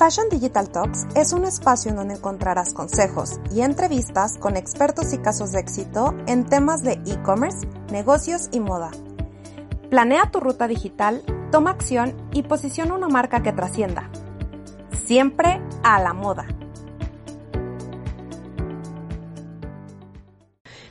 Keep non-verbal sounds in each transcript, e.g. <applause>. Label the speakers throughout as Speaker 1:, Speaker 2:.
Speaker 1: Fashion Digital Talks es un espacio en donde encontrarás consejos y entrevistas con expertos y casos de éxito en temas de e-commerce, negocios y moda. Planea tu ruta digital, toma acción y posiciona una marca que trascienda. Siempre a la moda.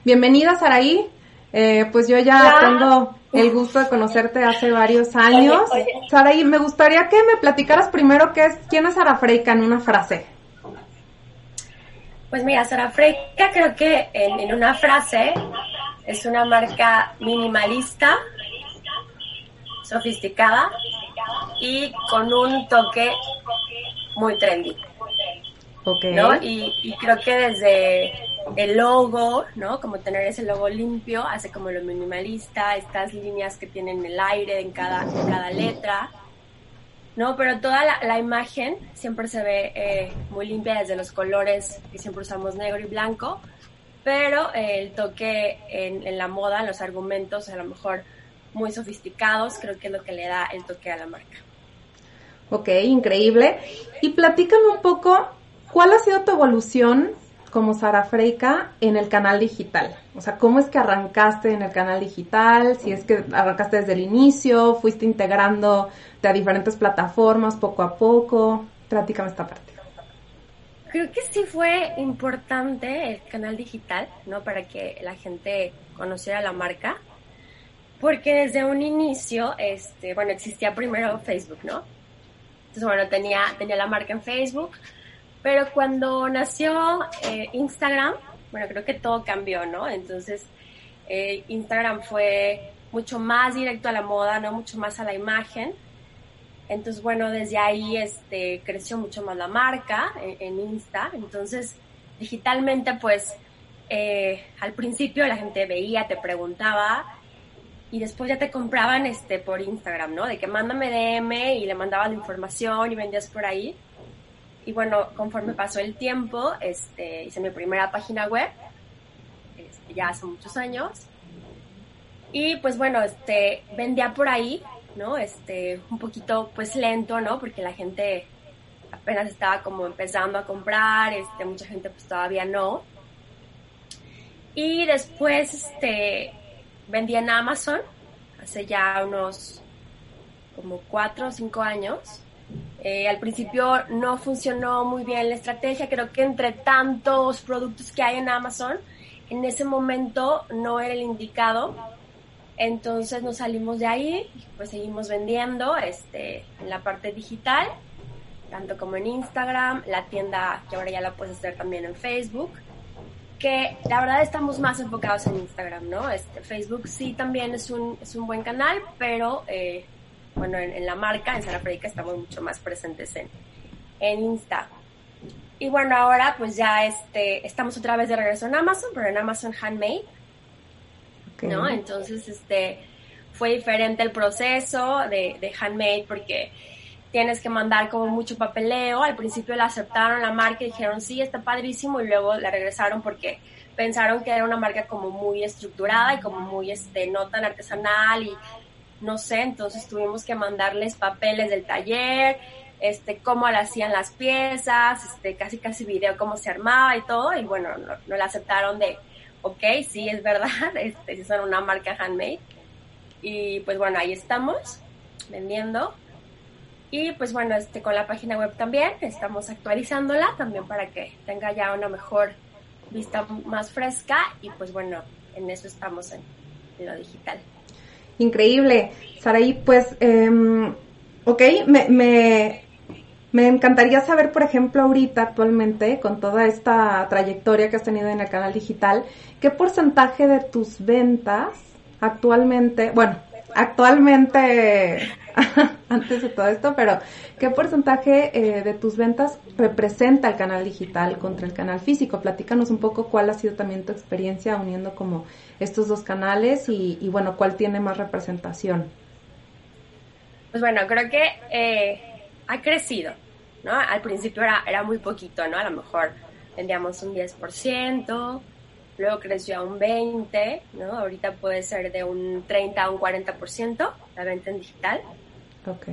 Speaker 2: Bienvenida, Saraí. Eh, pues yo ya tengo el gusto de conocerte hace varios años. Saraí, me gustaría que me platicaras primero qué es, quién es Sara Freika en una frase.
Speaker 3: Pues mira, Sara Freika creo que en, en una frase es una marca minimalista, sofisticada y con un toque muy trendy.
Speaker 2: Okay.
Speaker 3: ¿no? Y, y, creo que desde el logo, ¿no? Como tener ese logo limpio, hace como lo minimalista, estas líneas que tienen el aire en cada, cada letra, ¿no? Pero toda la, imagen siempre se ve eh, muy limpia desde los colores que siempre usamos negro y blanco, pero eh, el toque en, la moda, los argumentos, a lo mejor muy sofisticados, creo que es lo que le da el toque a la marca.
Speaker 2: Ok, increíble. Y platícame un poco, ¿cuál ha sido tu evolución como Sara Freika en el canal digital? O sea, ¿cómo es que arrancaste en el canal digital? Si es que arrancaste desde el inicio, fuiste integrando a diferentes plataformas poco a poco. Platícame esta parte.
Speaker 3: Creo que sí fue importante el canal digital, ¿no? Para que la gente conociera la marca. Porque desde un inicio, este, bueno, existía primero Facebook, ¿no? Entonces, bueno, tenía, tenía la marca en Facebook, pero cuando nació eh, Instagram, bueno, creo que todo cambió, ¿no? Entonces, eh, Instagram fue mucho más directo a la moda, ¿no? Mucho más a la imagen. Entonces, bueno, desde ahí este, creció mucho más la marca en, Insta. Entonces, digitalmente, pues, eh, al principio la gente veía, te preguntaba, y después ya te compraban este por Instagram, ¿no? De que mándame DM y le mandabas la información y vendías por ahí. Y bueno, conforme pasó el tiempo, este, hice mi primera página web, este, ya hace muchos años. Y pues bueno, este, vendía por ahí, ¿no? Este, un poquito pues lento, ¿no? Porque la gente apenas estaba como empezando a comprar, este, mucha gente pues todavía no. Y después, este, vendí en Amazon hace ya unos como cuatro o cinco años. Eh, al principio no funcionó muy bien la estrategia, creo que entre tantos productos que hay en Amazon, en ese momento no era el indicado. Entonces nos salimos de ahí, pues seguimos vendiendo este, en la parte digital, tanto como en Instagram, la tienda que ahora ya la puedes hacer también en Facebook que la verdad estamos más enfocados en Instagram, ¿no? Este, Facebook sí también es un, es un buen canal, pero eh, bueno, en, en, la marca, en Sara Frederica, estamos mucho más presentes en, en Insta. Y bueno, ahora pues ya este, estamos otra vez de regreso en Amazon, pero en Amazon Handmade, okay. ¿no? Entonces, este, fue diferente el proceso de, de Handmade porque tienes que mandar como mucho papeleo. Al principio la aceptaron la marca y dijeron, sí, está padrísimo, y luego la regresaron porque pensaron que era una marca como muy estructurada y como muy, este, no tan artesanal y no sé, entonces tuvimos que mandarles papeles del taller, este, cómo la hacían las piezas, este, casi casi video cómo se armaba y todo, y bueno, no, no la aceptaron de, ok, sí, es verdad, <laughs> este, si son una marca handmade. Y pues bueno, ahí estamos, vendiendo. Y pues bueno, este, con la página web también estamos actualizándola también para que tenga ya una mejor vista más fresca y pues bueno, en eso estamos en lo digital.
Speaker 2: Increíble, Saraí, pues, eh, ok, me, me, me encantaría saber, por ejemplo, ahorita actualmente, con toda esta trayectoria que has tenido en el canal digital, ¿qué porcentaje de tus ventas actualmente, bueno, actualmente <laughs> antes de todo esto, pero ¿qué porcentaje eh, de tus ventas representa el canal digital contra el canal físico? Platícanos un poco cuál ha sido también tu experiencia uniendo como estos dos canales y, bueno, cuál tiene más representación.
Speaker 3: Pues bueno, creo que eh, ha crecido, ¿no? Al principio era, era muy poquito, ¿no? A lo mejor vendíamos un 10%, luego creció a un 20%, ¿no? Ahorita puede ser de un 30 a un 40% la venta en digital.
Speaker 2: Ok.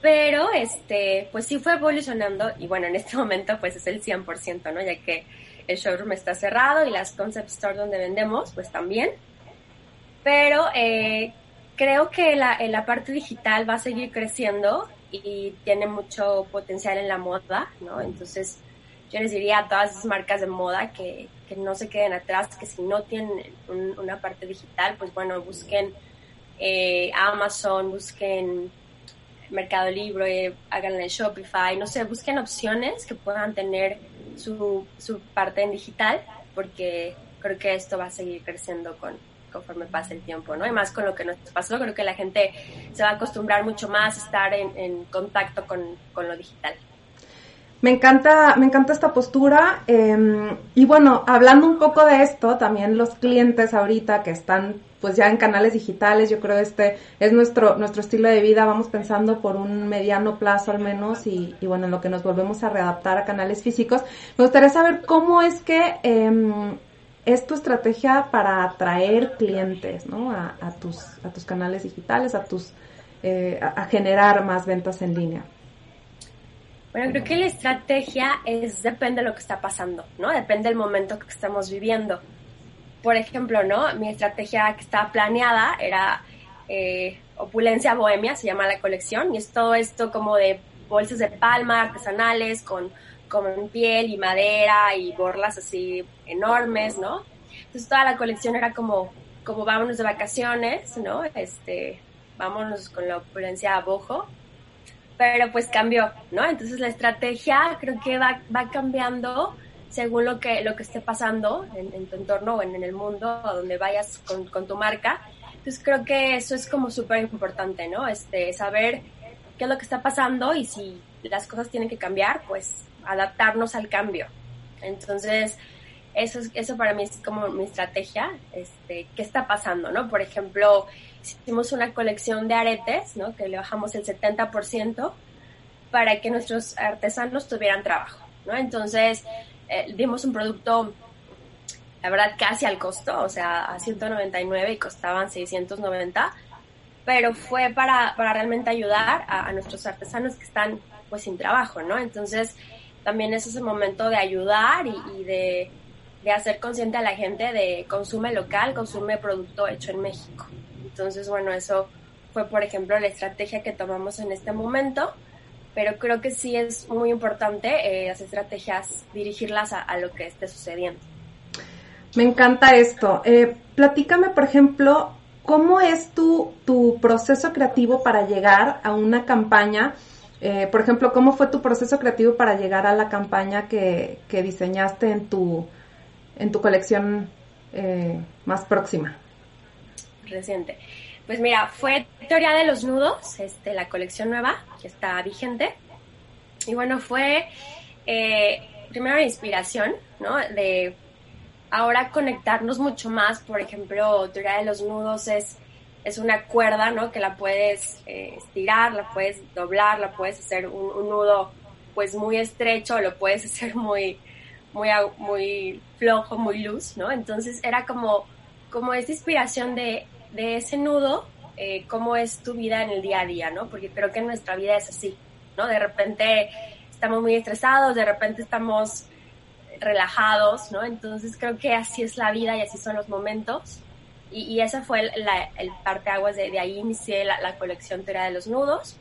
Speaker 3: pero este, pues sí fue evolucionando y bueno, en este <laughs> momento pues es el 100%, ¿no? Ya que el showroom está cerrado y las concept stores donde vendemos pues también. Pero eh, creo que la, la parte digital va a seguir creciendo y tiene mucho potencial en la moda, ¿no? Entonces yo les diría a todas esas marcas de moda que, no se queden atrás, que si no tienen una parte digital, pues bueno, busquen eh, Amazon, busquen Mercado Libre, hagan en Shopify, no sé, busquen opciones que puedan tener su, su parte en digital, porque creo que esto va a seguir creciendo con, conforme pase el tiempo, ¿no? Y más con lo que nos pasó, creo que la gente se va a acostumbrar mucho más a estar en, en contacto con, con lo digital.
Speaker 2: Me encanta, me encanta esta postura. Eh, y bueno, hablando un poco de esto, también los clientes ahorita que están pues ya en canales digitales, yo creo este es nuestro, nuestro estilo de vida, vamos pensando por un mediano plazo al menos y, y bueno, en lo que nos volvemos a readaptar a canales físicos. Me gustaría saber cómo es que eh, es tu estrategia para atraer clientes, ¿no? A, a, tus, a tus canales digitales, a tus, eh, a, a generar más ventas en línea.
Speaker 3: Bueno, creo que la estrategia es depende de lo que está pasando, ¿no? Depende del momento que estamos viviendo. Por ejemplo, ¿no? Mi estrategia que estaba planeada era eh, Opulencia Bohemia, se llama la colección, y es todo esto como de bolsas de palma artesanales con, con piel y madera y borlas así enormes, ¿no? Entonces toda la colección era como, como vámonos de vacaciones, ¿no? Este, vámonos con la opulencia a bojo pero pues cambió, ¿no? Entonces la estrategia creo que va, va cambiando según lo que, lo que esté pasando en, en tu entorno o en, en, el mundo, a donde vayas con, con, tu marca. Entonces creo que eso es como súper importante, ¿no? Este, saber qué es lo que está pasando y si las cosas tienen que cambiar, pues adaptarnos al cambio. Entonces, eso, eso para mí es como mi estrategia, este, qué está pasando, ¿no? Por ejemplo, hicimos una colección de aretes, ¿no? Que le bajamos el 70% para que nuestros artesanos tuvieran trabajo, ¿no? Entonces, eh, dimos un producto, la verdad, casi al costo, o sea, a 199 y costaban 690, pero fue para, para realmente ayudar a, nuestros artesanos que están, pues, sin trabajo, ¿no? Entonces, también es ese momento de ayudar y, y de, de hacer consciente a la gente de consume local, consume producto hecho en México. Entonces, bueno, eso fue, por ejemplo, la estrategia que tomamos en este momento, pero creo que sí es muy importante eh, las estrategias, dirigirlas a, lo que esté sucediendo.
Speaker 2: Me encanta esto. Eh, platícame, por ejemplo, ¿cómo es tu, tu proceso creativo para llegar a una campaña? Eh, por ejemplo, ¿cómo fue tu proceso creativo para llegar a la campaña que, que diseñaste en tu, en tu colección más próxima?
Speaker 3: Pues mira, fue Teoría de los Nudos, este, la colección nueva que está vigente. Y bueno, fue eh, primero la inspiración, ¿no? De ahora conectarnos mucho más. Por ejemplo, Teoría de los Nudos es, es una cuerda, ¿no? Que la puedes eh, estirar, la puedes doblar, la puedes hacer un, un nudo pues muy estrecho, lo puedes <laughs> hacer muy, muy, muy flojo, muy luz, ¿no? Entonces era como, como esta inspiración de, de ese nudo, eh, cómo es tu vida en el día a día, ¿no? Porque creo que nuestra vida es así, ¿no? De repente estamos muy estresados, de repente estamos relajados, ¿no? Entonces creo que así es la vida y así son los momentos. Y, y esa fue la, el parteaguas de, de ahí inicié la, la colección Teoría de los Nudos.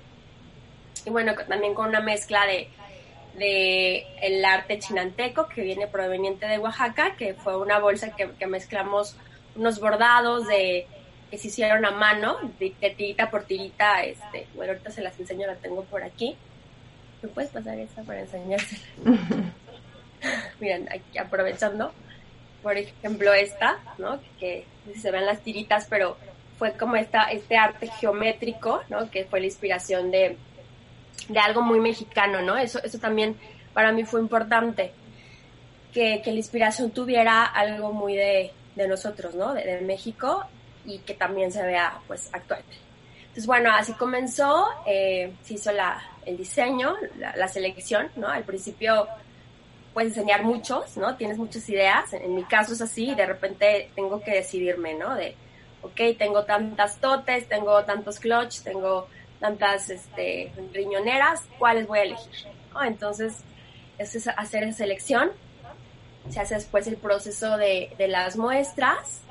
Speaker 3: Y bueno, también con una mezcla de, de el arte chinanteco que viene proveniente de Oaxaca, que fue una bolsa que, que mezclamos unos bordados de que se hicieron a mano, de, de, tirita por tirita, este, bueno, ahorita se las enseño, la tengo por aquí. ¿Me puedes pasar esa para enseñársela? <laughs> Miren, aquí aprovechando, por ejemplo, esta, ¿no? Que, que se ven las tiritas, pero fue como esta, este arte geométrico, ¿no? Que fue la inspiración de, de algo muy mexicano, ¿no? Eso, eso también para mí fue importante, que, que la inspiración tuviera algo muy de, de nosotros, ¿no? De, de, México y que también se vea, pues, actual. Entonces, bueno, así comenzó, eh, se hizo la, el diseño, la, la, selección, ¿no? Al principio puedes enseñar muchos, ¿no? Tienes muchas ideas, en, en mi caso es así, de repente tengo que decidirme, ¿no? De, ok, tengo tantas totes, tengo tantos clutch, tengo tantas este, riñoneras, ¿cuáles voy a elegir? Entonces, es hacer esa selección. Se hace después el proceso de, de las muestras.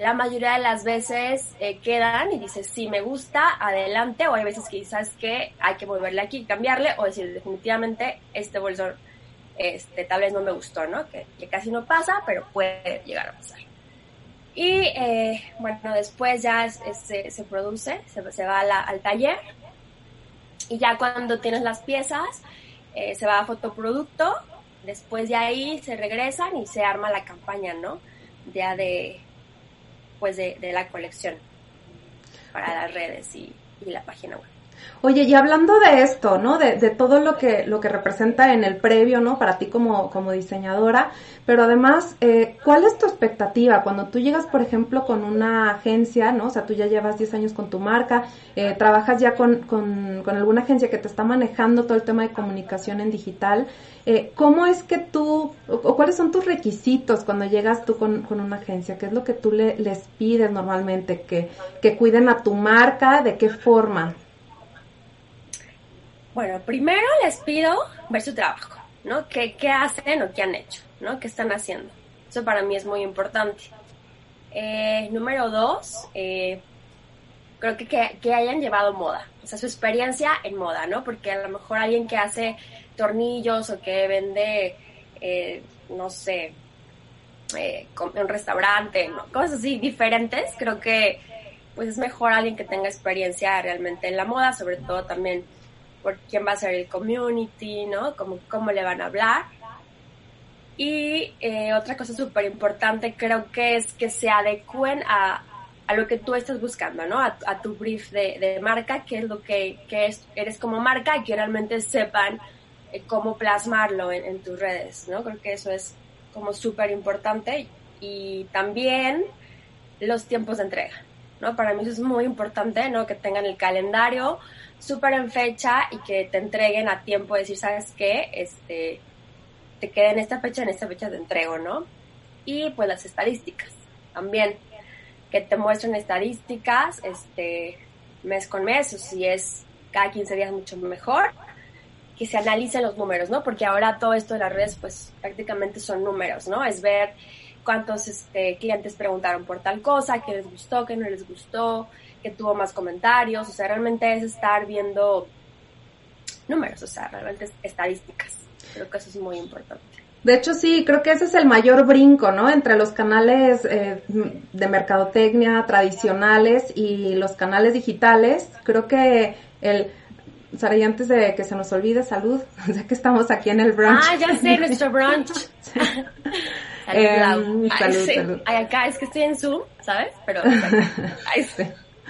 Speaker 3: La mayoría de las veces eh, quedan y dices, sí, me gusta, adelante. O hay veces que quizás que hay que volverle aquí, cambiarle, o decir, definitivamente, este bolso, este, tal vez no me gustó, ¿no? Que, que casi no pasa, pero puede llegar a pasar. Y eh, bueno, después ya se produce, se, va al taller y ya cuando tienes las piezas eh, se va a fotoproducto, después de ahí se regresan y se arma la campaña, ¿no? Ya de, pues de, la colección para las redes y la página web.
Speaker 2: Oye, y hablando de esto, ¿no? De, de, todo lo que, lo que representa en el previo, ¿no? Para ti como, como diseñadora, pero además, eh, ¿cuál es tu expectativa cuando tú llegas, por ejemplo, con una agencia, ¿no? O sea, tú ya llevas 10 años con tu marca, eh, trabajas ya con, con, con, alguna agencia que te está manejando todo el tema de comunicación en digital. Eh, ¿Cómo es que tú, o, cuáles son tus requisitos cuando llegas tú con, con una agencia? ¿Qué es lo que tú le, les pides normalmente? Que, que cuiden a tu marca, ¿de qué forma?
Speaker 3: Bueno, primero les pido ver su trabajo, ¿no? ¿Qué, qué hacen o qué han hecho, ¿no? ¿Qué están haciendo? Eso para mí es muy importante. Eh, número dos, eh, creo que, que, hayan llevado moda, o sea, su experiencia en moda, ¿no? Porque a lo mejor alguien que hace tornillos o que vende, eh, no sé, eh, un restaurante, cosas así diferentes, creo que pues es mejor alguien que tenga experiencia realmente en la moda, sobre todo también por quién va a ser el community, ¿no? Cómo, cómo le van a hablar. Y eh, otra cosa súper importante creo que es que se adecuen a, a, lo que tú estás buscando, ¿no? A, tu brief de, de, marca, qué es lo que, que es, eres como marca y que realmente sepan eh, cómo plasmarlo en, en, tus redes, ¿no? Creo que eso es como súper importante. Y también los tiempos de entrega, ¿no? Para mí eso es muy importante, ¿no? Que tengan el calendario súper en fecha y que te entreguen a tiempo, decir, ¿sabes qué? Este, te queda en esta fecha, en esta fecha de entrego, ¿no? Y pues las estadísticas también, que te muestren estadísticas, este, mes con mes, o si es cada 15 días mucho mejor, que se analicen los números, ¿no? Porque ahora todo esto de las redes, pues prácticamente son números, ¿no? Es ver cuántos este, clientes preguntaron por tal cosa, qué les gustó, qué no les gustó, que tuvo más comentarios, o sea, realmente es estar viendo números, o sea, realmente estadísticas. Creo que eso es muy importante.
Speaker 2: De hecho, sí, creo que ese es el mayor brinco, ¿no? Entre los canales eh, de mercadotecnia tradicionales y los canales digitales. Creo que el... Sara, y antes de que se nos olvide, salud, <laughs> ya que estamos aquí en el brunch.
Speaker 3: Ah, ya sé, <laughs> nuestro brunch. <laughs>
Speaker 2: salud, eh, salud, salud.
Speaker 3: Ay, acá es que estoy en Zoom, ¿sabes? Pero... Ay, sí.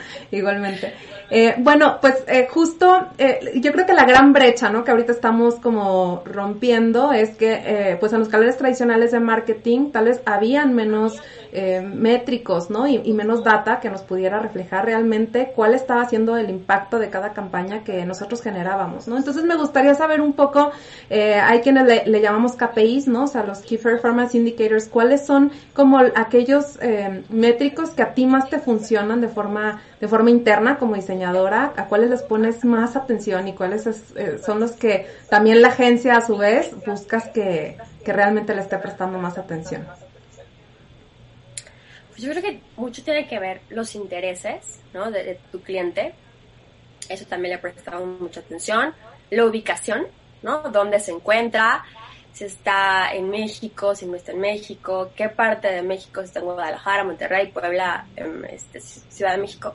Speaker 3: <laughs>
Speaker 2: Igualmente. Eh, bueno, pues eh, justo, eh, yo creo que la gran brecha, ¿no? Que ahorita estamos como rompiendo es que, pues en los canales tradicionales de marketing, tal vez habían menos métricos, ¿no? Y, menos data que nos pudiera reflejar realmente cuál estaba siendo el impacto de cada campaña que nosotros generábamos, ¿no? Entonces me gustaría saber un poco, hay quienes le, le, llamamos KPIs, ¿no? O sea, los Key Performance Indicators, cuáles son como aquellos métricos que a ti más te funcionan de forma, de forma interna como diseñador a cuáles les pones más atención y cuáles eh, son los que también la agencia a su vez buscas que, realmente le esté prestando más atención?
Speaker 3: Yo creo que mucho tiene que ver los intereses ¿no? de, tu cliente. Eso también le ha prestado mucha atención. La ubicación, ¿no? Dónde se encuentra, si está en México, si no está en México, qué parte de México, está en Guadalajara, Monterrey, Puebla, este, Ciudad de México.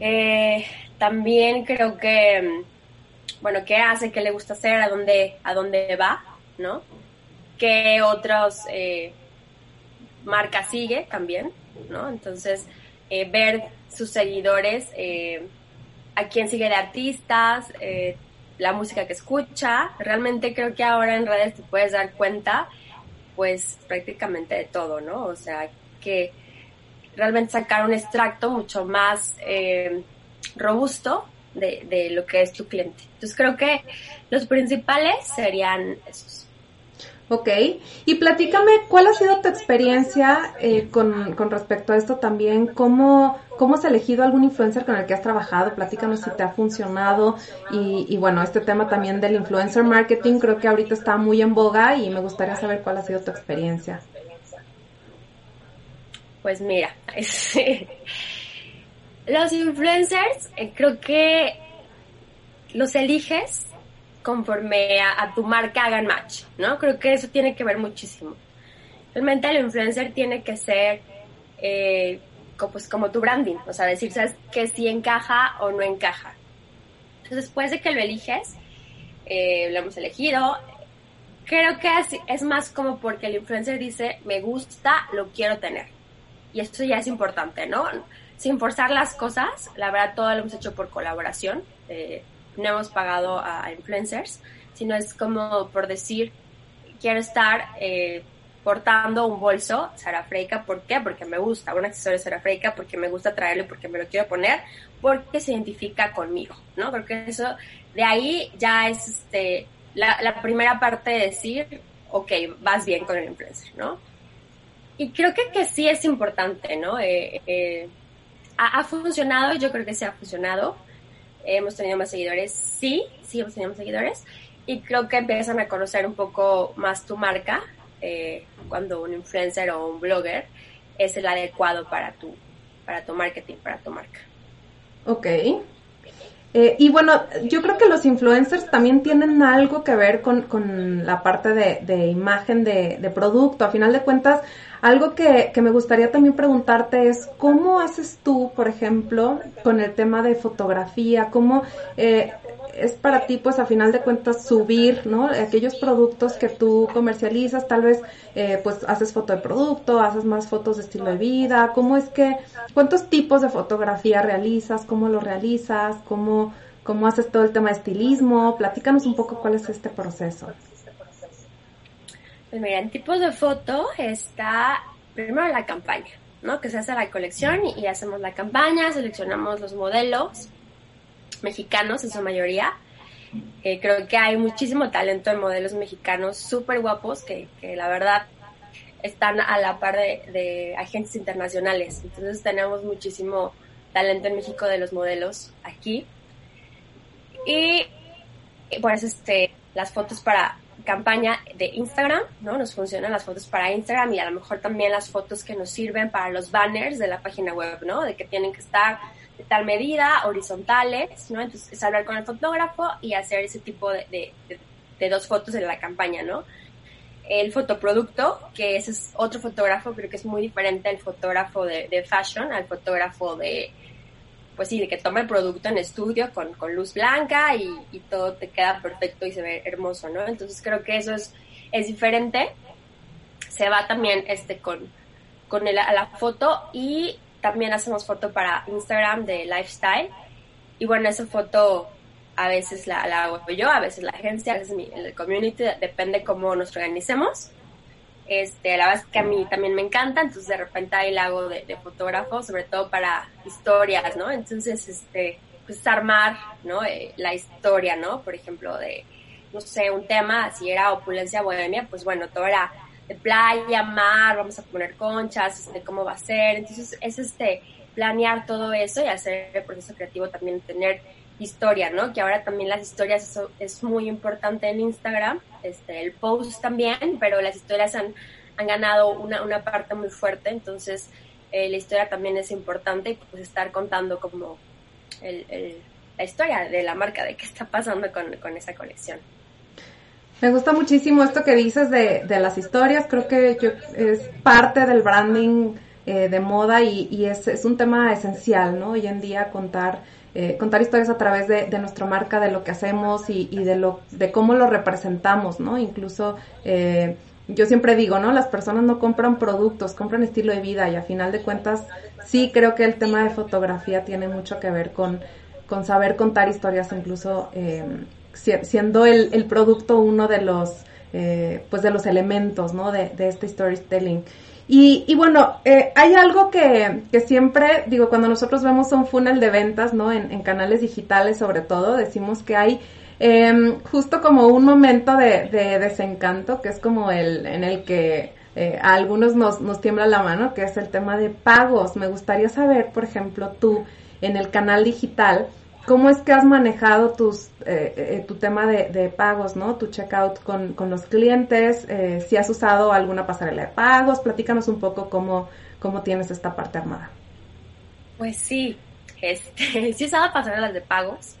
Speaker 3: Eh, también creo que, mm, bueno, qué hace, qué le gusta hacer, a dónde, a dónde va, ¿no? Qué otros eh, marcas sigue también, ¿no? Entonces, eh, ver sus seguidores, eh, a quién sigue de artistas, eh, la música que escucha. Realmente creo que ahora en redes te puedes dar cuenta, pues prácticamente de todo, ¿no? O sea, que realmente sacar un extracto mucho más robusto de, de, lo que es tu cliente. Entonces creo que los principales serían.
Speaker 2: Ok, y platícame cuál ha sido tu experiencia eh, con, con, respecto a esto también, cómo, cómo has elegido algún influencer con el que has trabajado, platícanos si te ha funcionado. Y, y bueno, este tema también del influencer marketing creo que ahorita está muy en boga y me gustaría saber cuál ha sido tu experiencia.
Speaker 3: Pues mira, <laughs> los influencers eh, creo que los eliges conforme a, tu marca hagan match, ¿no? Creo que eso tiene que ver muchísimo. Realmente el influencer tiene que ser eh, como, pues, como tu branding, o sea, decir, ¿sabes? Que si encaja o no encaja. Entonces, después de que lo eliges, eh, lo hemos elegido, creo que es, es más como porque el influencer dice, me gusta, lo quiero tener. Y esto ya es importante, ¿no? Sin forzar las cosas, la verdad todo lo hemos hecho por colaboración. Eh, no hemos pagado a, influencers, sino es como por decir, quiero estar eh, portando un bolso Sara Freika, ¿por qué? Porque me gusta, un accesorio Sara Freika, porque me gusta traerlo, porque me lo quiero poner, porque se identifica conmigo, ¿no? Creo que eso, de ahí ya es este, la, primera parte de decir, ok, vas bien con el influencer, ¿no? Y creo que, que sí es importante, ¿no? Eh, eh, ha, ha, funcionado, yo creo que sí ha funcionado hemos tenido más seguidores, sí, sí hemos tenido más seguidores y creo que empiezan a conocer un poco más tu marca eh, cuando un influencer o un blogger es el adecuado para tu, para tu marketing, para tu marca.
Speaker 2: Ok. Eh, y bueno, yo creo que los influencers también tienen algo que ver con, con la parte de, de imagen de, de, producto. A final de cuentas, algo que, que, me gustaría también preguntarte es cómo haces tú, por ejemplo, con el tema de fotografía, cómo eh, es para ti, pues a final de cuentas, subir, ¿no? Aquellos productos que tú comercializas, tal vez, eh, pues haces foto de producto, haces más fotos de estilo de vida, ¿cómo es que, cuántos tipos de fotografía realizas, cómo lo realizas, cómo, cómo haces todo el tema de estilismo? Platícanos un poco cuál es este proceso.
Speaker 3: Pues mira, en tipos de foto está primero la campaña, ¿no? Que se hace la colección y, hacemos la campaña, seleccionamos los modelos mexicanos en su mayoría. Eh, creo que hay muchísimo talento en modelos mexicanos súper guapos que, que, la verdad están a la par de, de, agentes internacionales. Entonces tenemos muchísimo talento en México de los modelos aquí. Y pues este, las fotos para campaña de Instagram, ¿no? Nos funcionan las fotos para Instagram y a lo mejor también las fotos que nos sirven para los banners de la página web, ¿no? De que tienen que estar tal medida, horizontales, ¿no? Entonces es hablar con el fotógrafo y hacer ese tipo de, de, dos fotos en la campaña, ¿no? El fotoproducto, que ese es otro fotógrafo, creo que es muy diferente al fotógrafo de, fashion, al fotógrafo de, pues sí, de que toma el producto en estudio con, con luz blanca y, todo te queda perfecto y se ve hermoso, ¿no? Entonces creo que eso es, es diferente. Se va también este con, con la foto y también hacemos foto para Instagram de lifestyle. Y bueno, esa foto a veces la, la hago yo, a veces la agencia, a veces mi, el community, depende cómo nos organicemos. Este, la verdad es que a mí también me encanta, entonces de repente ahí la hago de, fotógrafo, sobre todo para historias, ¿no? Entonces, este, pues armar, ¿no? Eh, la historia, ¿no? Por ejemplo, de, no sé, un tema, si era opulencia bohemia, pues bueno, todo era de playa, mar, vamos a poner conchas, este, cómo va a ser. Entonces, es este, planear todo eso y hacer el proceso creativo también, tener historia, ¿no? Que ahora también las historias eso es muy importante en Instagram, este, el post también, pero las historias han, han ganado una, una parte muy fuerte, entonces eh, la historia también es importante, pues estar contando como el, la historia de la marca, de qué está pasando con, con esa colección.
Speaker 2: Me gusta muchísimo esto que dices de, de las historias, creo que yo, es parte del branding eh, de moda y, y es, es un tema esencial, ¿no? Hoy en día contar eh, contar historias a través de, de, nuestra marca, de lo que hacemos y, y, de lo, de cómo lo representamos, ¿no? Incluso, eh, yo siempre digo, ¿no? Las personas no compran productos, compran estilo de vida y a final de cuentas sí creo que el tema de fotografía tiene mucho que ver con, con saber contar historias, incluso eh, siendo el, el, producto uno de los, eh, pues de los elementos, ¿no? De, de este storytelling. Y, y bueno, eh, hay algo que, que siempre, digo, cuando nosotros vemos un funnel de ventas, ¿no? En, canales digitales sobre todo, decimos que hay em, justo como un momento de, desencanto, que es como el en el que eh, a algunos nos, nos tiembla la mano, que es el tema de pagos. Me gustaría saber, por ejemplo, tú en el canal digital, ¿cómo es que has manejado tus, eh, eh, tu tema de, pagos, ¿no? Tu checkout con, con los clientes, si has usado alguna pasarela de pagos, platícanos un poco cómo, cómo tienes esta parte armada.
Speaker 3: Pues sí, este, <laughs> sí he usado pasarelas de pagos.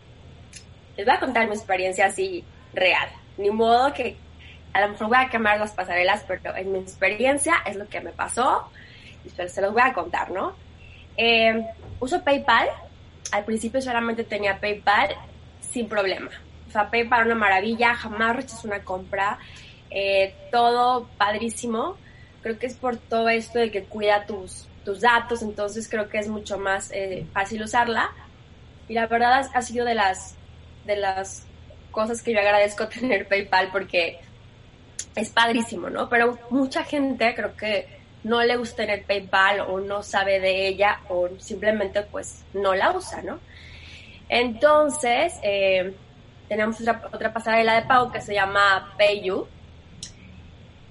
Speaker 3: Les voy a contar mi experiencia así real. Ni modo que a lo mejor voy a quemar las pasarelas, pero en mi experiencia es lo que me pasó y se los voy a contar, ¿no? Eh, uso PayPal. Al principio solamente tenía PayPal sin problema. O sea, PayPal una maravilla, jamás rechazó una compra. Eh, todo padrísimo. Creo que es por todo esto de que cuida tus, tus datos, entonces creo que es mucho más eh, fácil usarla. Y la verdad ha sido de las, de las cosas que yo agradezco <laughs> tener PayPal porque es padrísimo, ¿no? Pero mucha gente creo que no le gusta tener PayPal o no sabe de ella o simplemente pues no la usa, ¿no? Entonces, eh, tenemos otra, otra pasarela de pago que se llama PayU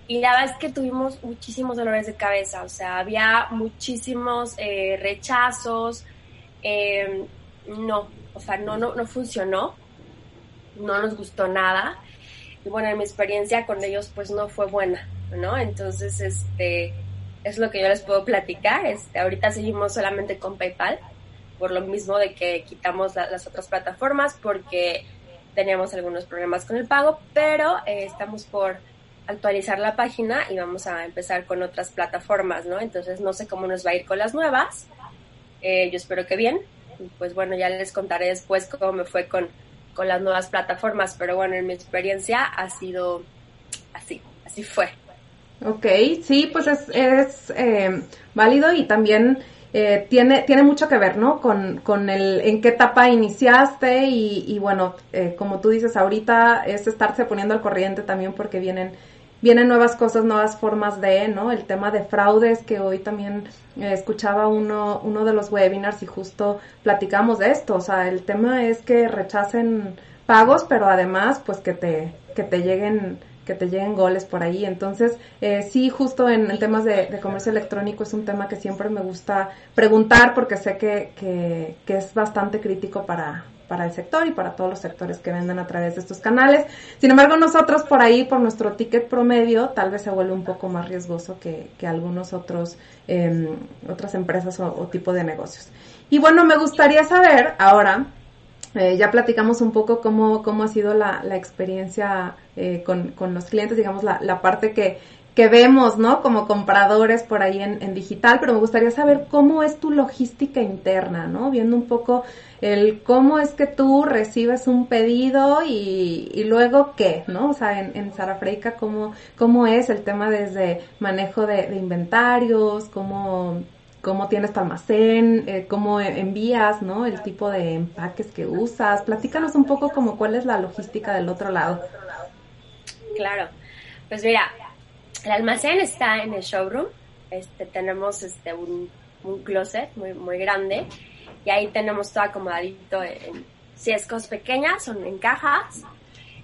Speaker 3: y la verdad es que tuvimos muchísimos dolores de cabeza, o sea, había muchísimos eh, rechazos, em, no, o sea, no, no, no funcionó, no nos gustó nada. Y bueno, en mi experiencia con ellos pues no fue buena, ¿no? Entonces, este, es lo que yo les puedo platicar. Este, ahorita seguimos solamente con PayPal, por lo mismo de que quitamos las otras plataformas porque teníamos algunos problemas con el pago, pero eh, estamos por actualizar la página y vamos a empezar con otras plataformas, ¿no? Entonces no sé cómo nos va a ir con las nuevas. Eh, yo espero que bien. Pues bueno, ya les contaré después cómo me fue con, con las nuevas plataformas, pero bueno, en mi experiencia ha sido así, así fue.
Speaker 2: Ok, sí, pues es, es eh, válido y también eh, tiene, tiene mucho que ver, ¿no? Con, con el en qué etapa iniciaste y, y bueno, como tú dices ahorita, es estarse poniendo al corriente también porque vienen vienen nuevas cosas, nuevas formas de, ¿no? El tema de fraudes, que hoy también eh, escuchaba uno, uno de los webinars y justo platicamos de esto, o sea, el tema es que rechacen pagos, pero además, pues que te, que te lleguen que te lleguen goles por ahí. Entonces, eh, sí, justo en, en temas de, de, comercio electrónico es un tema que siempre me gusta preguntar porque sé que, que, que es bastante crítico para, para el sector y para todos los sectores que venden a través de estos canales. Sin embargo, nosotros por ahí, por nuestro ticket promedio, tal vez se vuelve un poco más riesgoso que, que algunos otros, eh, otras empresas o, o, tipo de negocios. Y bueno, me gustaría saber ahora, eh, ya platicamos un poco cómo, cómo ha sido la, la experiencia eh, con, con, los clientes, digamos, la, la parte que, que vemos, ¿no? Como compradores por ahí en, digital, pero me gustaría saber cómo es tu logística interna, ¿no? Viendo un poco el cómo es que tú recibes un pedido y, y luego qué, ¿no? O sea, en, en Sarafreica, ¿cómo, ¿cómo es el tema desde manejo de, de inventarios, cómo, cómo tienes tu almacén, eh, cómo envías, ¿no? El tipo de empaques que usas. Platícanos un poco como cuál es la logística del otro lado.
Speaker 3: Claro, pues mira, el almacén está en el showroom. Este, tenemos este, un, un closet muy, muy grande y ahí tenemos todo acomodadito. En, si es cosas pequeñas, son en cajas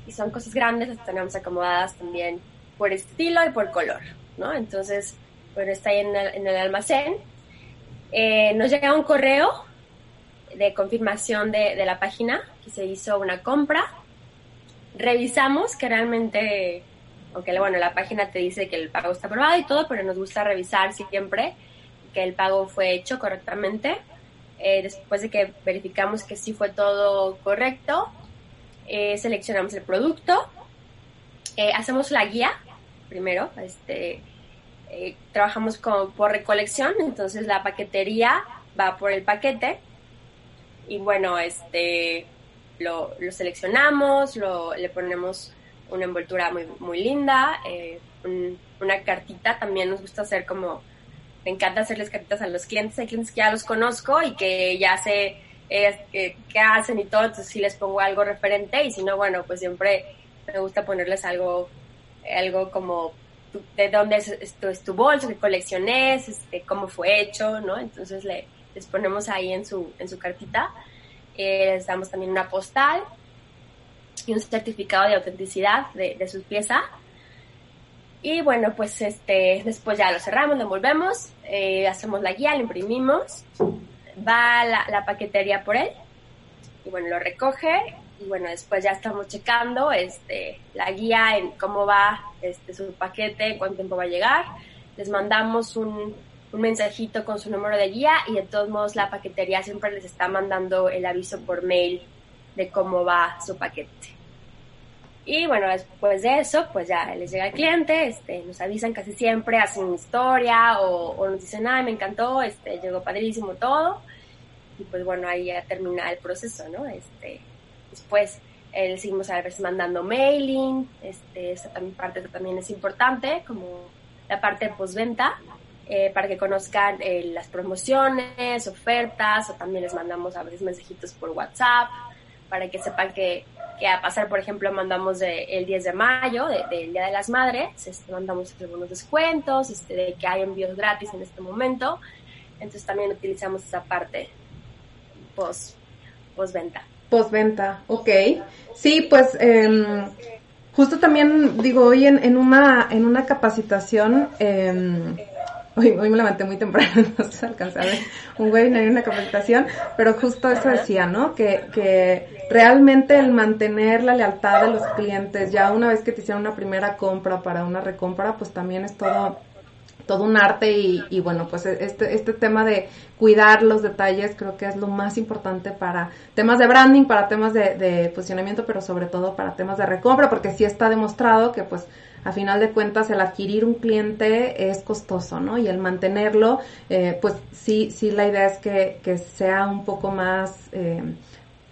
Speaker 3: y son cosas grandes, las tenemos acomodadas también por estilo y por color, ¿no? Entonces, bueno, está ahí en el, en el almacén. Eh, nos llega un correo de confirmación de, la página que se hizo una compra. Revisamos que realmente aunque bueno, la página te dice que el pago está aprobado y todo, pero nos gusta revisar siempre que el pago fue hecho correctamente. Eh, después de que verificamos que sí fue todo correcto, eh, seleccionamos el producto, hacemos la guía primero, este, eh, trabajamos con, por recolección, entonces la paquetería va por el paquete y bueno, este, lo, lo seleccionamos, lo, le ponemos una envoltura muy, muy linda, eh, un, una cartita, también nos gusta hacer como, me encanta hacerles cartitas a los clientes, hay clientes que ya los conozco y que ya sé eh, qué hacen y todo, entonces sí les pongo algo referente y si no, bueno, pues siempre me gusta ponerles algo, algo como de dónde es, esto es tu bolso, qué colecciones, este, cómo fue hecho, ¿no? Entonces le, les ponemos ahí en su, en su cartita, eh, les damos también una postal y un certificado de autenticidad de, de su pieza. Y bueno, pues este, después ya lo cerramos, lo envolvemos, eh, hacemos la guía, lo imprimimos, va la, la, paquetería por él y bueno, lo recoge y bueno, después ya estamos checando este, la guía en cómo va este, su paquete, cuánto tiempo va a llegar. Les mandamos un, un mensajito con su número de guía y de todos modos la paquetería siempre les está mandando el aviso por mail de cómo va su paquete. Y bueno, después de eso, pues ya les llega el cliente, este, nos avisan casi siempre, hacen historia o, o nos dicen, ay, me encantó, este, llegó padrísimo todo. Y pues bueno, ahí ya termina el proceso, ¿no? Este, después eh, seguimos a veces mandando mailing, este, también parte también es importante, como la parte de postventa, eh, para que conozcan eh, las promociones, ofertas, o también les mandamos a veces mensajitos por WhatsApp, para que sepan que que a pasar, por ejemplo, mandamos el 10 de mayo, del de, Día de las Madres, este, mandamos algunos descuentos, este, de que hay envíos gratis en este momento. Entonces también utilizamos esa parte post, postventa.
Speaker 2: Postventa, ok. Sí, pues eh, justo también digo, hoy en, en, una, en una capacitación, eh, Hoy, hoy, me levanté muy temprano, <laughs> no se alcanzó a un webinar y una capacitación, pero justo eso decía, ¿no? Que, que realmente el mantener la lealtad de los clientes, ya una vez que te hicieron una primera compra para una recompra, pues también es todo todo un arte y, y, bueno, pues este, este tema de cuidar los detalles creo que es lo más importante para temas de branding, para temas de, de posicionamiento, pero sobre todo para temas de recompra, porque sí está demostrado que pues a final de cuentas el adquirir un cliente es costoso, ¿no? Y el mantenerlo, eh, pues sí, sí la idea es que, que sea un poco más... Eh,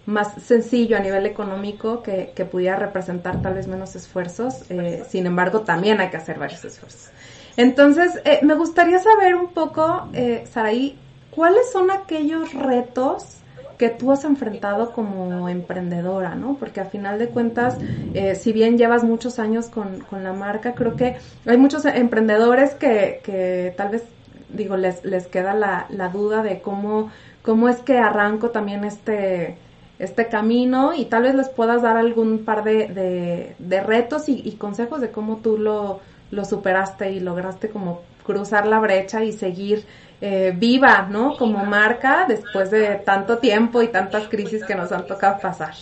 Speaker 2: más sencillo a nivel económico que, que, pudiera representar tal vez menos esfuerzos, eh, sin embargo también hay que hacer varios esfuerzos. Entonces, eh, me gustaría saber un poco, eh, Saraí, ¿cuáles son aquellos retos que tú has enfrentado como emprendedora, ¿no? Porque a final de cuentas, eh, si bien llevas muchos años con, con, la marca, creo que hay muchos emprendedores que, que tal vez, digo, les, les queda la, la duda de cómo, cómo es que arranco también este, este camino y tal vez les puedas dar algún par de, de, de retos y, y, consejos de cómo tú lo, lo superaste y lograste como cruzar la brecha y seguir eh, viva, ¿no? Como marca después de tanto tiempo y tantas crisis que nos han tocado pasar.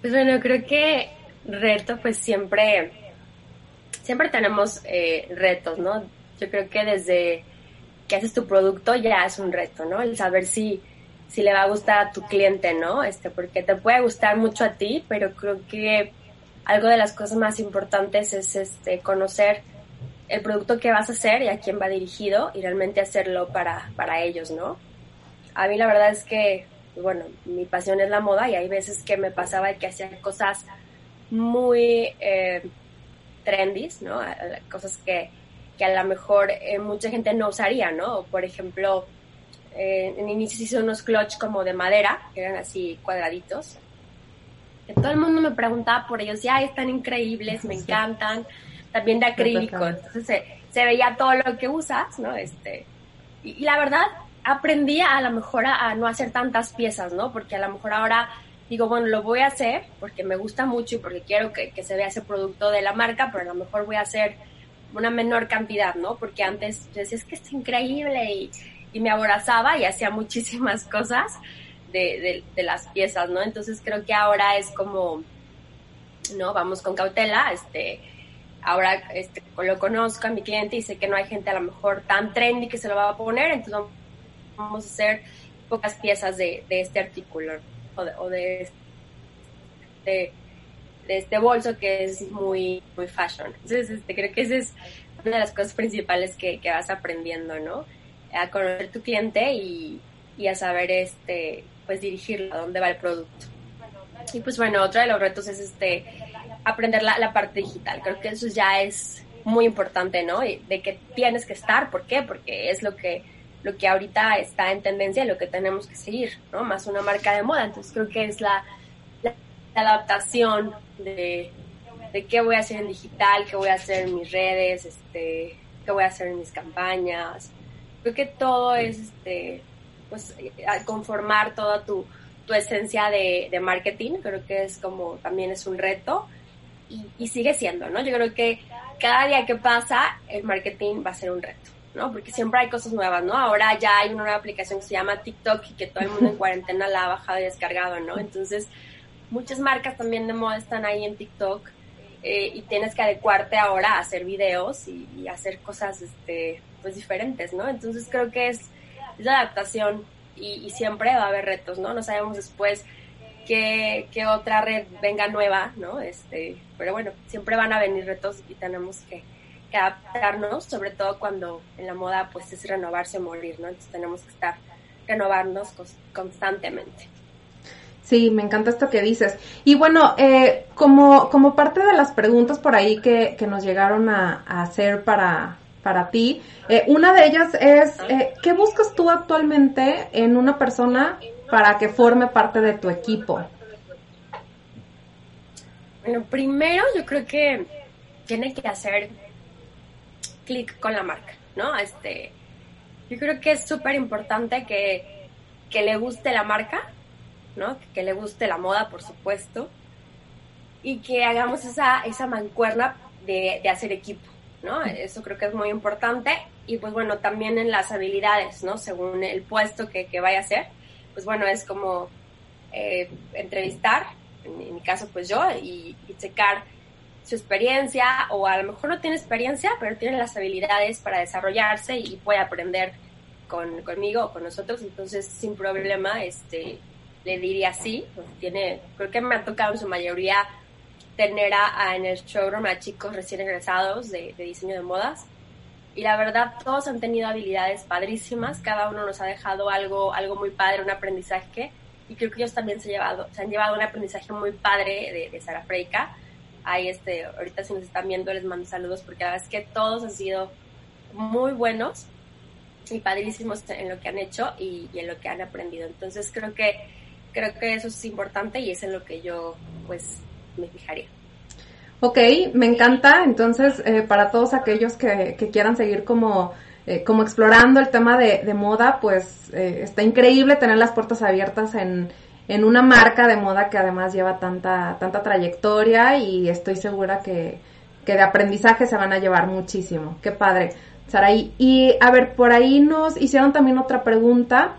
Speaker 3: Pues bueno, creo que reto pues siempre, siempre tenemos eh, retos, ¿no? Yo creo que desde que haces tu producto ya es un reto, ¿no? El saber si, si le va a gustar a tu cliente, ¿no? Este, porque te puede gustar mucho a ti, pero creo que algo de las cosas más importantes es este conocer el producto que vas a hacer y a quién va dirigido y realmente hacerlo para, para ellos, ¿no? A mí la verdad es que, bueno, mi pasión es la moda y hay veces que me pasaba que hacía cosas muy eh, trendy, ¿no? Cosas que, que a lo mejor eh, mucha gente no usaría, ¿no? Por ejemplo, eh, en inicio hice unos clutch como de madera, que eran así cuadraditos. Que todo el mundo me preguntaba por ellos, ya están increíbles, me encantan también de acrílico, entonces se, se, veía todo lo que usas, ¿no? Este, y, y la verdad, aprendí a lo mejor a, a, no hacer tantas piezas, ¿no? Porque a lo mejor ahora digo, bueno, lo voy a hacer porque me gusta mucho y porque quiero que, que se vea ese producto de la marca, pero a lo mejor voy a hacer una menor cantidad, ¿no? Porque antes decía, es que es increíble y, y me aborazaba y hacía muchísimas <laughs> cosas de, de, de, las piezas, ¿no? Entonces creo que ahora es como, ¿no? Vamos con cautela, este, ahora este, lo conozco a mi cliente y sé que no hay gente a lo mejor tan trendy que se lo va a poner, entonces vamos a hacer pocas piezas de, de este artículo o de, o de, este, de, este bolso que es muy, muy fashion. Entonces, este, creo que esa es una de las cosas principales que, que vas aprendiendo, ¿no? A conocer tu cliente y, y a saber, este, pues dirigirlo a dónde va el producto. Y pues bueno, otro de los retos es este aprender la, la, parte digital. Creo que eso ya es muy importante, ¿no? de que tienes que estar, ¿por qué? Porque es lo que, lo que ahorita está en tendencia, lo que tenemos que seguir, ¿no? Más una marca de moda. Entonces creo que es la, la, la adaptación de, de qué voy a hacer en digital, qué voy a hacer en mis redes, este, qué voy a hacer en mis campañas. Creo que todo es, este, pues, conformar toda tu, tu esencia de, de, marketing, creo que es como también es un reto y, y, sigue siendo, ¿no? Yo creo que cada día que pasa el marketing va a ser un reto, ¿no? Porque siempre hay cosas nuevas, ¿no? Ahora ya hay una nueva aplicación que se llama TikTok y que todo el mundo en cuarentena la ha bajado y descargado, ¿no? Entonces, muchas marcas también de moda están ahí en TikTok eh, y tienes que adecuarte ahora a hacer videos y, y, hacer cosas, este, pues diferentes, ¿no? Entonces creo que es, es la adaptación y, siempre va a haber retos, ¿no? No sabemos después qué, qué otra red venga nueva, ¿no? Este, pero bueno, siempre van a venir retos y tenemos que, adaptarnos, sobre todo cuando en la moda pues es renovarse o morir, ¿no? Entonces tenemos que estar renovarnos constantemente.
Speaker 2: Sí, me encanta esto que dices. Y bueno, eh, como, como parte de las preguntas por ahí que, que nos llegaron a hacer para, para ti, eh, una de ellas es, eh, ¿qué buscas tú actualmente en una persona para que forme parte de tu equipo?
Speaker 3: Bueno, primero yo creo que tiene que hacer clic con la marca, ¿no? Este, yo creo que es súper importante que, que le guste la marca, ¿no? Que le guste la moda, por supuesto, y que hagamos esa, esa mancuerna de, de, hacer equipo, ¿no? Eso creo que es muy importante. Y pues bueno, también en las habilidades, ¿no? Según el puesto que, que vaya a ser, pues bueno, es como eh, entrevistar, en, mi caso pues yo, y, y checar su experiencia, o a lo mejor no tiene experiencia, pero tiene las habilidades para desarrollarse y puede aprender con, conmigo con nosotros, entonces sin problema, este, le diría sí, pues tiene, creo que me ha tocado en su mayoría tener a, a en el showroom a chicos recién egresados de, de, diseño de modas y la verdad todos han tenido habilidades padrísimas, cada uno nos ha dejado algo, algo muy padre, un aprendizaje y creo que ellos también se, llevado, se han llevado un aprendizaje muy padre de, de Sara Freika. Ahí este, ahorita si nos están viendo les mando saludos porque la verdad es que todos han sido muy buenos y padrísimos en lo que han hecho y, y en lo que han aprendido. Entonces creo que creo que eso es importante y es en lo que yo pues me fijaría.
Speaker 2: Ok, me encanta. Entonces, eh, para todos aquellos que, quieran seguir como, eh, como explorando el tema de, de moda, pues eh, está increíble tener las puertas abiertas en, en una marca de moda que además lleva tanta, tanta trayectoria y estoy segura que, que de aprendizaje se van a llevar muchísimo. Qué padre, Saraí. Y a ver, por ahí nos hicieron también otra pregunta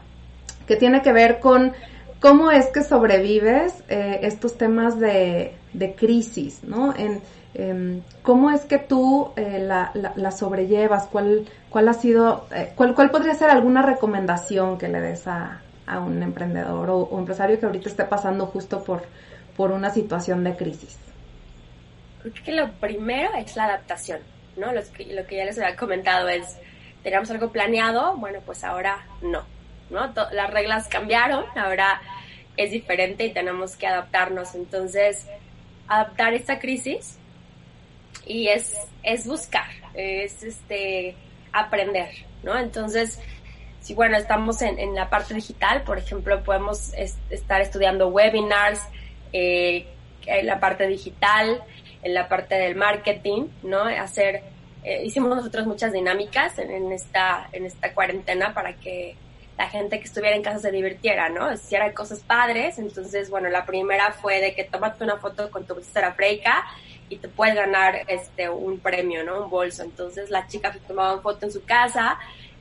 Speaker 2: que tiene que ver con ¿Cómo es que sobrevives eh, estos temas de, de, crisis, ¿no? Eh, ¿Cómo es que tú eh, la, sobrellevas? ¿Cuál, ha sido, eh, cuál, podría ser alguna recomendación que le des a, un emprendedor o, empresario que ahorita esté pasando justo por, por una situación de crisis?
Speaker 3: Creo que lo primero es la adaptación, ¿no? Lo que ya les había comentado es, teníamos algo planeado, bueno, pues ahora no ¿no? Las reglas cambiaron, ahora es diferente y tenemos que adaptarnos. Entonces, adaptar esta crisis y es, es buscar, es este aprender, ¿no? Entonces, si bueno, estamos en, en la parte digital, por ejemplo, podemos es, estar estudiando webinars, eh, en la parte digital, en la parte del marketing, ¿no? Hacer, eh, hicimos nosotros muchas dinámicas en, en, esta, en esta cuarentena para que la gente que estuviera en casa se divirtiera, ¿no? Hiciera cosas padres. Entonces, bueno, la primera fue de que tómate una foto con tu bolsa freica y te puedes ganar este un premio, ¿no? Un bolso. Entonces, las chicas tomaban foto en su casa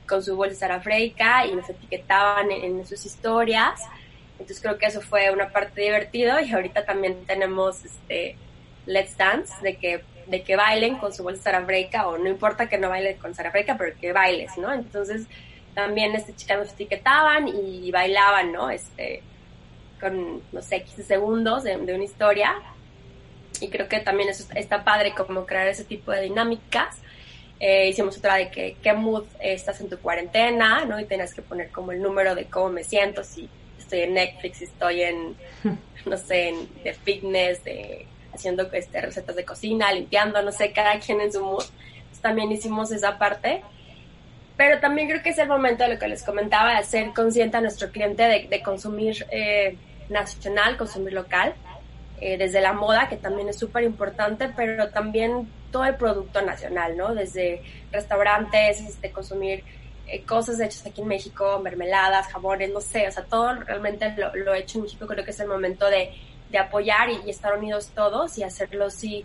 Speaker 3: con su bolsa freica y nos etiquetaban en, en, sus historias. Entonces, creo que eso fue una parte divertida y ahorita también tenemos este Let's Dance de que de que bailen con su bolsa freica o no importa que no bailen con Sara Freica, pero que bailes, ¿no? Entonces, también este chicas nos etiquetaban y bailaban, ¿no? Este, con, no sé, 15 segundos de, de una historia. Y creo que también eso está padre como crear ese tipo de dinámicas. Eh, hicimos otra de que, qué mood estás en tu cuarentena, ¿no? Y tenías que poner como el número de cómo me siento, si estoy en Netflix, si estoy en, <laughs> no sé, en, de fitness, de haciendo este, recetas de cocina, limpiando, no sé, cada quien en su mood. Entonces, también hicimos esa parte pero también creo que es el momento de lo que les comentaba, de hacer consciente a nuestro cliente de, de consumir eh, nacional, consumir local, eh, desde la moda, que también es súper importante, pero también todo el producto nacional, ¿no? Desde restaurantes, este, consumir eh, cosas hechas aquí en México, mermeladas, jabones, no sé, o sea, todo realmente lo, hecho en México, creo que es el momento de, de apoyar y, estar unidos todos y hacerlo sí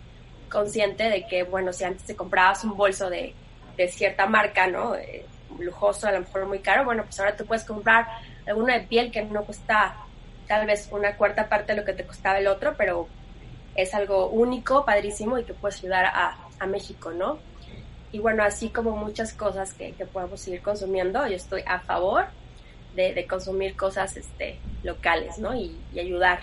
Speaker 3: consciente de que, bueno, si antes te comprabas un bolso de, de cierta marca, ¿no? Eh, lujoso, a lo mejor muy caro, bueno, pues ahora tú puedes comprar alguno de piel que no cuesta tal vez una cuarta parte de lo que te costaba el otro, pero es algo único, padrísimo y que puedes ayudar a, a México, ¿no? Y bueno, así como muchas cosas que, que podemos seguir consumiendo, yo estoy a favor de, de consumir cosas este, locales, ¿no? Y, y ayudar.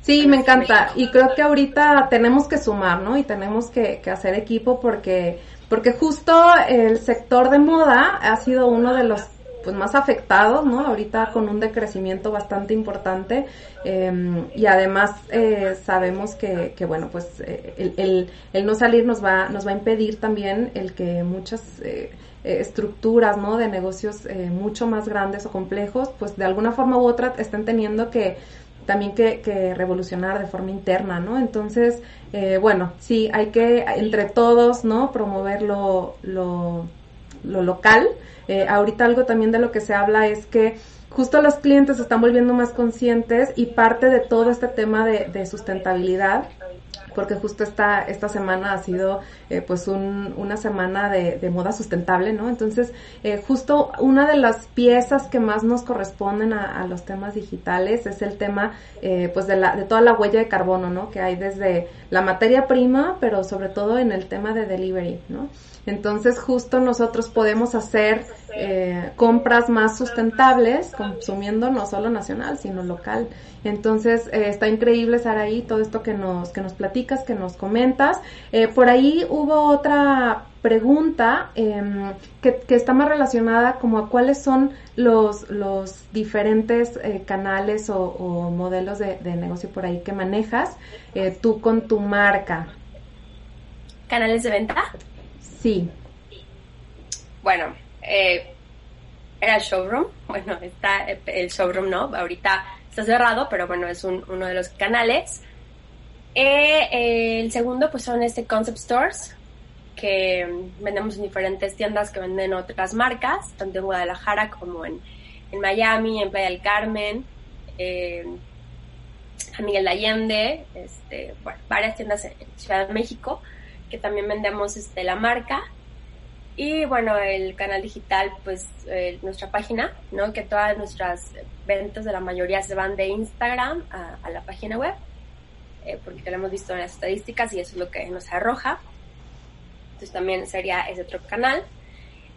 Speaker 2: Sí, me encanta. Y creo que ahorita tenemos que sumar, ¿no? Y tenemos que, que hacer equipo porque, porque justo el sector de moda ha sido uno de los pues más afectados, ¿no? Ahorita con un decrecimiento bastante importante em, y además eh, sabemos que, que, bueno, pues eh, el, el, no salir nos va, nos va a impedir también el que muchas eh, estructuras, ¿no? De negocios mucho más grandes o complejos, pues de alguna forma u otra estén teniendo que también que, que revolucionar de forma interna, ¿no? Entonces, bueno, sí, hay que entre todos, ¿no? Promover lo, lo, lo local, eh, ahorita algo también de lo que se habla es que justo los clientes se están volviendo más conscientes y parte de todo este tema de, sustentabilidad porque justo esta, esta semana ha sido eh, pues un, una semana de, moda sustentable, ¿no? Entonces, eh, justo una de las piezas que más nos corresponden a, los temas digitales es el tema pues de, la, de toda la huella de carbono, ¿no? Que hay desde la materia prima, pero sobre todo en el tema de delivery, ¿no? Entonces justo nosotros podemos hacer eh, compras más sustentables consumiendo no solo nacional, sino local. Entonces eh, está increíble, Saraí, todo esto que nos, que nos platicas, que nos comentas. Eh, por ahí hubo otra pregunta em, que, que, está más relacionada como a cuáles son los, los diferentes canales o, o modelos de, de, negocio por ahí que manejas tú con tu marca.
Speaker 3: ¿Canales de venta?
Speaker 2: Sí.
Speaker 3: Bueno, eh, era el showroom. <laughs> Bueno, está el showroom, ¿no? Ahorita está cerrado, pero bueno, es uno de los canales. Eh, el segundo, pues son este concept stores, que vendemos en diferentes tiendas que venden otras marcas, tanto en Guadalajara como en, Miami, en Playa del Carmen, eh, San Miguel de Allende, este, bueno, varias tiendas en Ciudad de México que también vendemos este, la marca. Y bueno, el canal digital, pues eh, nuestra página, ¿no? Que todas nuestras ventas de la mayoría se van de Instagram a, la página web, eh, porque lo hemos visto en las estadísticas y eso es lo que nos arroja. Entonces también sería ese otro canal.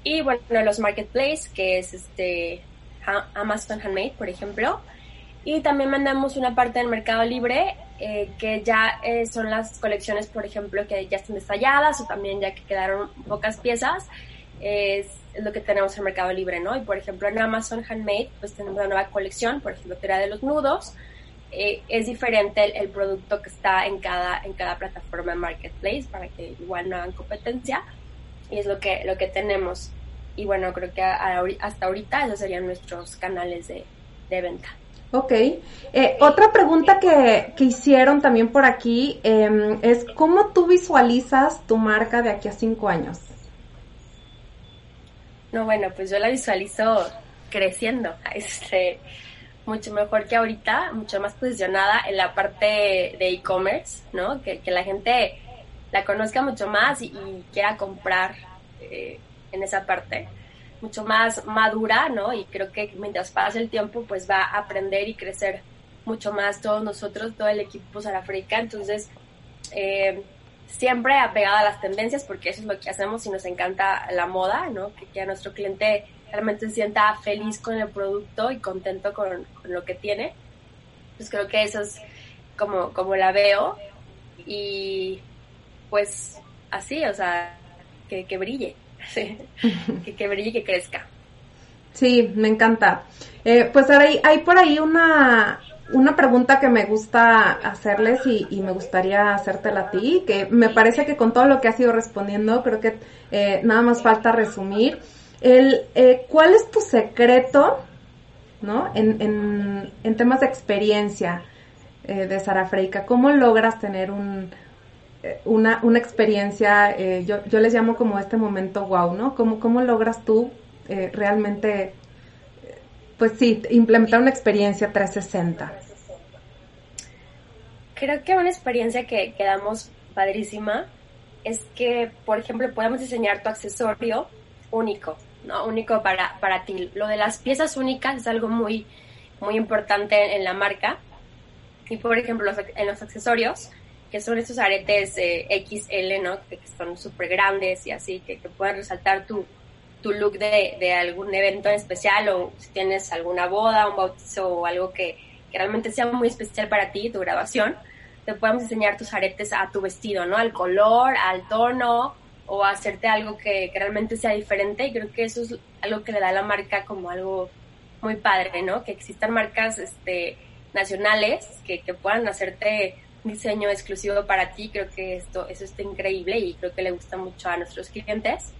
Speaker 3: Y bueno, los marketplaces, que es este Amazon Handmade, por ejemplo. Y también mandamos una parte del Mercado Libre eh, que ya eh, son las colecciones, por ejemplo, que ya están destalladas o también ya que quedaron pocas piezas, es, lo que tenemos en Mercado Libre, ¿no? Y por ejemplo en Amazon Handmade, pues tenemos una nueva colección, por ejemplo, era de los nudos, eh, es diferente el, producto que está en cada, en cada plataforma de Marketplace para que igual no hagan competencia y es lo que, lo que tenemos. Y bueno, creo que hasta ahorita esos serían nuestros canales de, de venta.
Speaker 2: Ok. Eh, otra pregunta que, que, hicieron también por aquí eh, es cómo tú visualizas tu marca de aquí a cinco años.
Speaker 3: No, bueno, pues yo la visualizo creciendo, <laughs> este, mucho mejor que ahorita, mucho más posicionada en la parte de e-commerce, ¿no? Que, que, la gente la conozca mucho más y, y quiera comprar eh, en esa parte mucho más madura, ¿no? Y creo que mientras pase el tiempo, pues va a aprender y crecer mucho más todos nosotros, todo el equipo Sarafrica. Entonces, eh, siempre apegada a las tendencias, porque eso es lo que hacemos y nos encanta la moda, ¿no? Que, que nuestro cliente realmente se sienta feliz con el producto y contento con, lo que tiene. Pues creo que eso es como, como la veo y pues así, o sea, que, que brille. Sí, <laughs> que, que brille y que crezca.
Speaker 2: Sí, me encanta. Eh, pues ahora hay, hay, por ahí una, una pregunta que me gusta hacerles y, me gustaría hacértela a ti, que me parece que con todo lo que has ido respondiendo, creo que eh, nada más falta resumir. El, eh, ¿Cuál es tu secreto, no? En, en, en temas de experiencia de Sara Freika, ¿cómo logras tener un, eh, una, una experiencia, eh, yo, yo les llamo como este momento wow, ¿no? ¿Cómo, cómo logras tú eh, realmente, pues sí, implementar una experiencia 360?
Speaker 3: Creo que una experiencia que, que damos padrísima es que, por ejemplo, podemos diseñar tu accesorio único, ¿no? Único para, para ti. Lo de las piezas únicas es algo muy, muy importante en la marca. Y, por ejemplo, en los accesorios, que son estos aretes eh, XL, ¿no? Que, son súper grandes y así, que, que pueden resaltar tu, tu look de, de, algún evento en especial o si tienes alguna boda, un bautizo o algo que, que, realmente sea muy especial para ti, tu graduación, te podemos enseñar tus aretes a tu vestido, ¿no? Al color, al tono o hacerte algo que, que realmente sea diferente y creo que eso es algo que le da a la marca como algo muy padre, ¿no? Que existan marcas este, nacionales que, que puedan hacerte diseño exclusivo para ti. Creo que esto, eso está increíble y creo que le gusta mucho a nuestros clientes,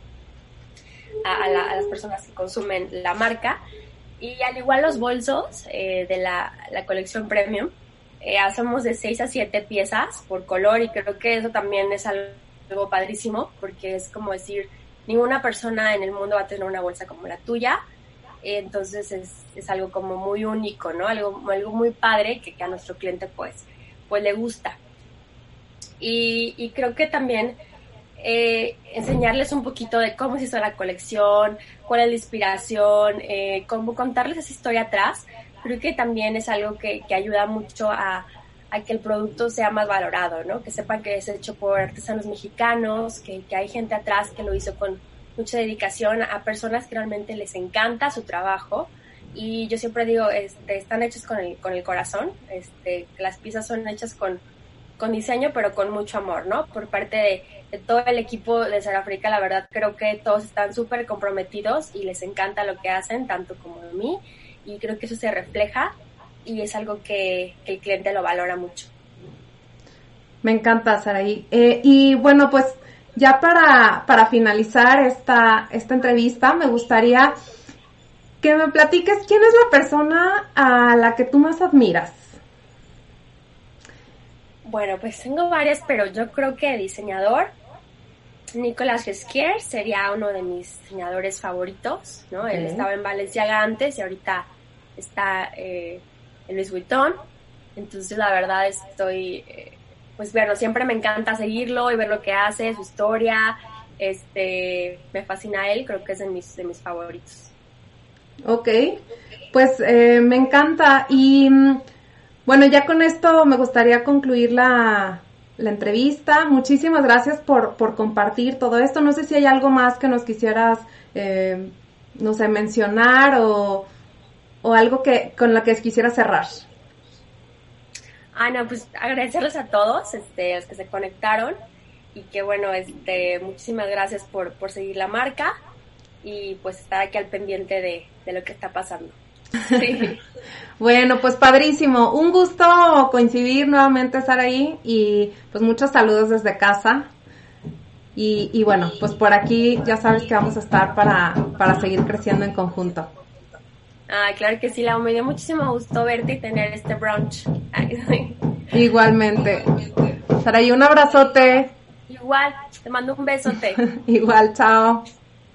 Speaker 3: a, las personas que consumen la marca. Y al igual los bolsos eh, de la, la, colección premium, eh, hacemos de 6 a 7 piezas por color y creo que eso también es algo padrísimo porque es como decir, ninguna persona en el mundo va a tener una bolsa como la tuya. Entonces es, es algo como muy único, ¿no? Algo, algo muy padre que, que a nuestro cliente pues pues le gusta. Y, creo que también eh, enseñarles un poquito de cómo se hizo la colección, cuál es la inspiración, eh, cómo contarles esa historia atrás, creo que también es algo que, ayuda mucho a, que el producto sea más valorado, ¿no? Que sepan que es hecho por artesanos mexicanos, que, que hay gente atrás que lo hizo con mucha dedicación a personas que realmente les encanta su trabajo y yo siempre digo, este, están hechos con el, con el corazón, este, las piezas son hechas con, con diseño, pero con mucho amor, ¿no? Por parte de, todo el equipo de Serafrica, la verdad creo que todos están súper comprometidos y les encanta lo que hacen, tanto como a mí, y creo que eso se refleja y es algo que, el cliente lo valora mucho.
Speaker 2: Me encanta, Saraí. Eh, y bueno, pues ya para, para finalizar esta, esta entrevista, me gustaría que me platiques quién es la persona a la que tú más admiras.
Speaker 3: Bueno, pues tengo varias, pero yo creo que diseñador, Nicolás Gesquier sería uno de mis diseñadores favoritos, ¿no? Él estaba en Valenciaga antes y ahorita está eh, en Luis Vuitton. Entonces, la verdad, estoy, eh, pues bueno, siempre me encanta seguirlo y ver lo que hace, su historia. Este, me fascina él, creo que es de mis, de mis favoritos.
Speaker 2: Ok, pues eh, me encanta. Y mm, bueno, ya con esto me gustaría concluir la, la entrevista. Muchísimas gracias por, por, compartir todo esto. No sé si hay algo más que nos quisieras, eh, no sé, mencionar o, o algo que con lo que quisiera cerrar.
Speaker 3: Ah, no, pues agradecerles a todos, este, los que se conectaron y que bueno, este, muchísimas gracias por, por seguir la marca y pues estar aquí al pendiente de, de lo que está pasando. <laughs>
Speaker 2: bueno, pues padrísimo. Un gusto coincidir nuevamente, estar ahí y pues muchos saludos desde casa. Y, y, bueno, pues por aquí ya sabes que vamos a estar para, para seguir creciendo en conjunto.
Speaker 3: Ah, claro que sí, Lau, me dio muchísimo gusto verte y tener este brunch.
Speaker 2: Igualmente. Saraí, un abrazote.
Speaker 3: Igual, te mando un besote. <laughs>
Speaker 2: Igual, chao.